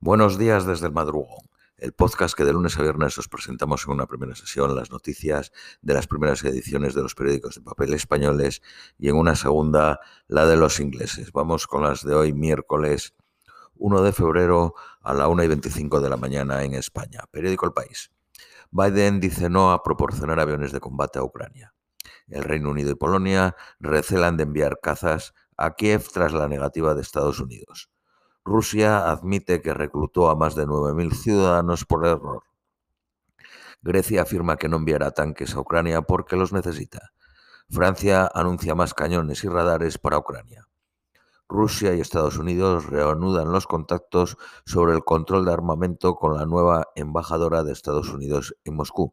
Buenos días desde el madrugón, el podcast que de lunes a viernes os presentamos en una primera sesión las noticias de las primeras ediciones de los periódicos de papel españoles y en una segunda la de los ingleses. Vamos con las de hoy miércoles 1 de febrero a la 1 y 25 de la mañana en España. Periódico El País. Biden dice no a proporcionar aviones de combate a Ucrania. El Reino Unido y Polonia recelan de enviar cazas a Kiev tras la negativa de Estados Unidos. Rusia admite que reclutó a más de 9.000 ciudadanos por error. Grecia afirma que no enviará tanques a Ucrania porque los necesita. Francia anuncia más cañones y radares para Ucrania. Rusia y Estados Unidos reanudan los contactos sobre el control de armamento con la nueva embajadora de Estados Unidos en Moscú.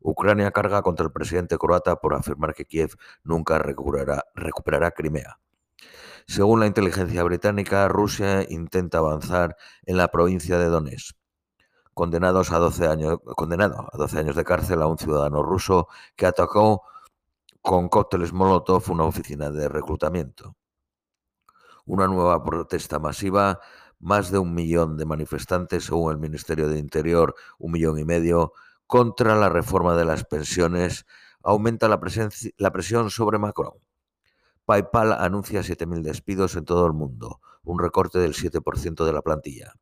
Ucrania carga contra el presidente croata por afirmar que Kiev nunca recuperará, recuperará Crimea. Según la inteligencia británica, Rusia intenta avanzar en la provincia de Donetsk. Condenados a 12 años, condenado a 12 años de cárcel a un ciudadano ruso que atacó con cócteles Molotov una oficina de reclutamiento. Una nueva protesta masiva, más de un millón de manifestantes, según el Ministerio de Interior, un millón y medio, contra la reforma de las pensiones, aumenta la, la presión sobre Macron. PayPal anuncia 7.000 despidos en todo el mundo, un recorte del 7% de la plantilla.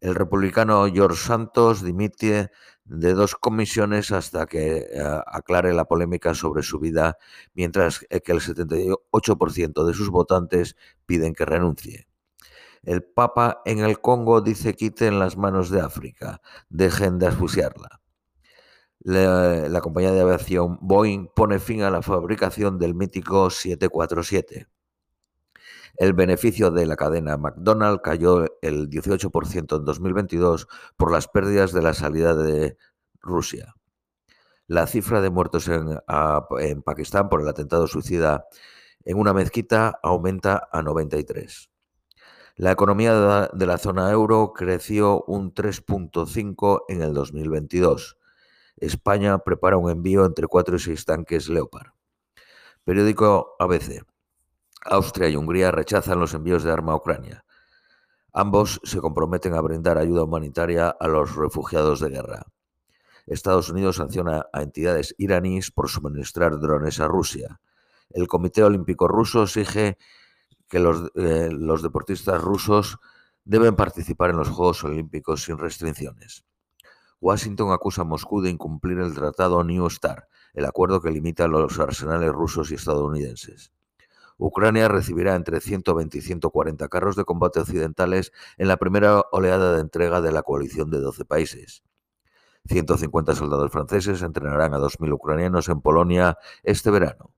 El republicano George Santos dimite de dos comisiones hasta que eh, aclare la polémica sobre su vida, mientras que el 78% de sus votantes piden que renuncie. El Papa en el Congo dice quiten las manos de África, dejen de asfixiarla la, compañía de aviación Boeing pone fin a la fabricación del mítico 747. El beneficio de la cadena McDonald's cayó el 18% en 2022 por las pérdidas de la salida de Rusia. La cifra de muertos en, en Pakistán por el atentado suicida en una mezquita aumenta a 93. La economía de la zona euro creció un 3.5 en el 2022 España prepara un envío entre cuatro y seis tanques Leopard. Periódico ABC. Austria y Hungría rechazan los envíos de arma a Ucrania. Ambos se comprometen a brindar ayuda humanitaria a los refugiados de guerra. Estados Unidos sanciona a entidades iraníes por suministrar drones a Rusia. El Comité Olímpico Ruso exige que los, eh, los deportistas rusos deben participar en los Juegos Olímpicos sin restricciones. Washington acusa a Moscú de incumplir el Tratado New START, el acuerdo que limita los arsenales rusos y estadounidenses. Ucrania recibirá entre 120 y 140 carros de combate occidentales en la primera oleada de entrega de la coalición de 12 países. 150 soldados franceses entrenarán a 2.000 ucranianos en Polonia este verano.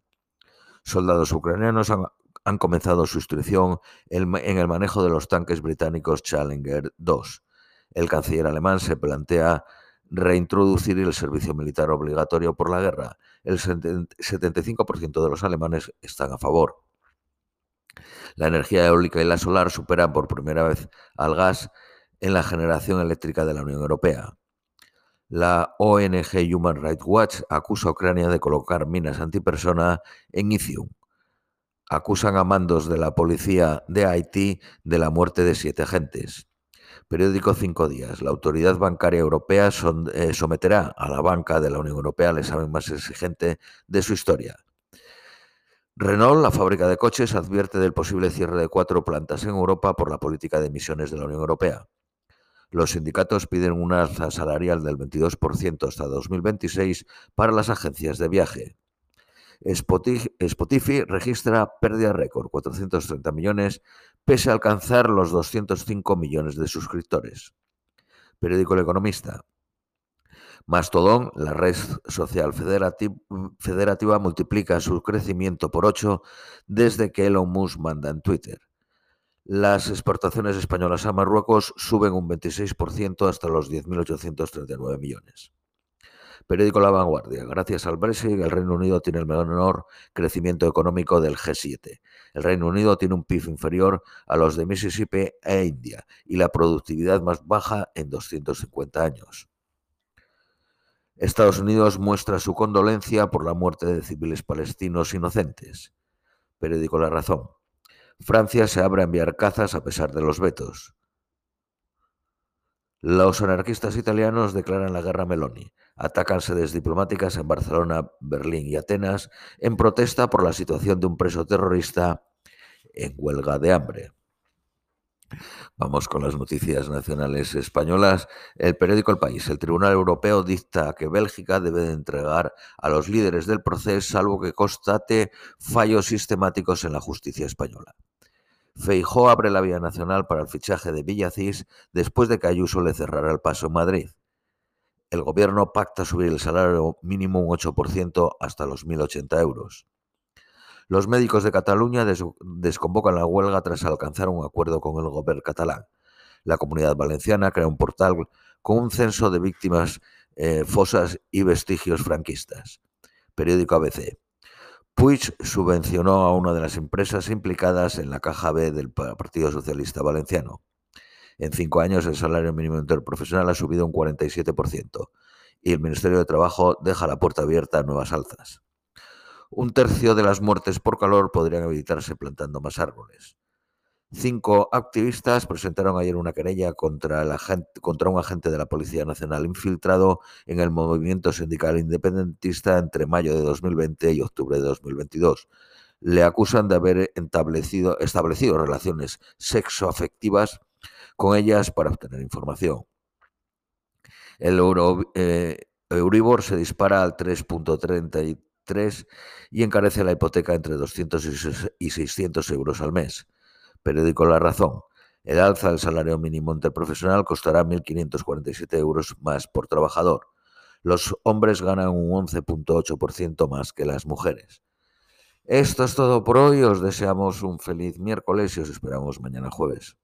Soldados ucranianos han, comenzado su instrucción en el manejo de los tanques británicos Challenger 2 el canciller alemán se plantea reintroducir el servicio militar obligatorio por la guerra. El 75% de los alemanes están a favor. La energía eólica y la solar superan por primera vez al gas en la generación eléctrica de la Unión Europea. La ONG Human Rights Watch acusa a Ucrania de colocar minas antipersona en Izium. Acusan a mandos de la policía de Haití de la muerte de siete agentes. Periódico Cinco Días. La Autoridad Bancaria Europea eh, someterá a la banca de la Unión Europea al examen más exigente de su historia. Renault, la fábrica de coches, advierte del posible cierre de cuatro plantas en Europa por la política de emisiones de la Unión Europea. Los sindicatos piden un alza salarial del 22% hasta 2026 para las agencias de viaje. Spotify registra pérdida récord, 430 millones, pese a alcanzar los 205 millones de suscriptores. Periódico El Economista. Mastodon, la red social federativa, multiplica su crecimiento por 8 desde que Elon Musk manda en Twitter. Las exportaciones españolas a Marruecos suben un 26% hasta los 10.839 millones. Periódico La Vanguardia. Gracias al Brexit, el Reino Unido tiene el menor crecimiento económico del G7. El Reino Unido tiene un PIB inferior a los de Mississippi e India y la productividad más baja en 250 años. Estados Unidos muestra su condolencia por la muerte de civiles palestinos inocentes. Periódico La Razón. Francia se abre a enviar cazas a pesar de los vetos. Los anarquistas italianos declaran la guerra a Meloni. Atacan sedes diplomáticas en Barcelona, Berlín y Atenas en protesta por la situación de un preso terrorista en huelga de hambre. Vamos con las noticias nacionales españolas. El periódico El País. El Tribunal Europeo dicta que Bélgica debe de entregar a los líderes del proceso salvo que constate fallos sistemáticos en la justicia española. Feijó abre la vía nacional para el fichaje de Villacís después de que Ayuso le cerrara el paso en Madrid. El gobierno pacta subir el salario mínimo un 8% hasta los 1.080 euros. Los médicos de Cataluña desconvocan la huelga tras alcanzar un acuerdo con el gobierno catalán. La comunidad valenciana crea un portal con un censo de víctimas, eh, fosas y vestigios franquistas. Periódico ABC. Puig subvencionó a una de las empresas implicadas en la caja B del Partido Socialista Valenciano. En cinco años el salario mínimo interprofesional ha subido un 47% y el Ministerio de Trabajo deja la puerta abierta a nuevas alzas. Un tercio de las muertes por calor podrían evitarse plantando más árboles. Cinco activistas presentaron ayer una querella contra, un agente de la Policía Nacional infiltrado en el movimiento sindical independentista entre mayo de 2020 y octubre de 2022. Le acusan de haber establecido, relaciones sexoafectivas con ellas para obtener información. El eh, Euribor se dispara al 3.33 y encarece la hipoteca entre 200 y 600 euros al mes. Periódico La Razón. El alza del salario mínimo interprofesional costará 1.547 euros más por trabajador. Los hombres ganan un 11.8% más que las mujeres. Esto es todo por hoy. Os deseamos un feliz miércoles y os esperamos mañana jueves.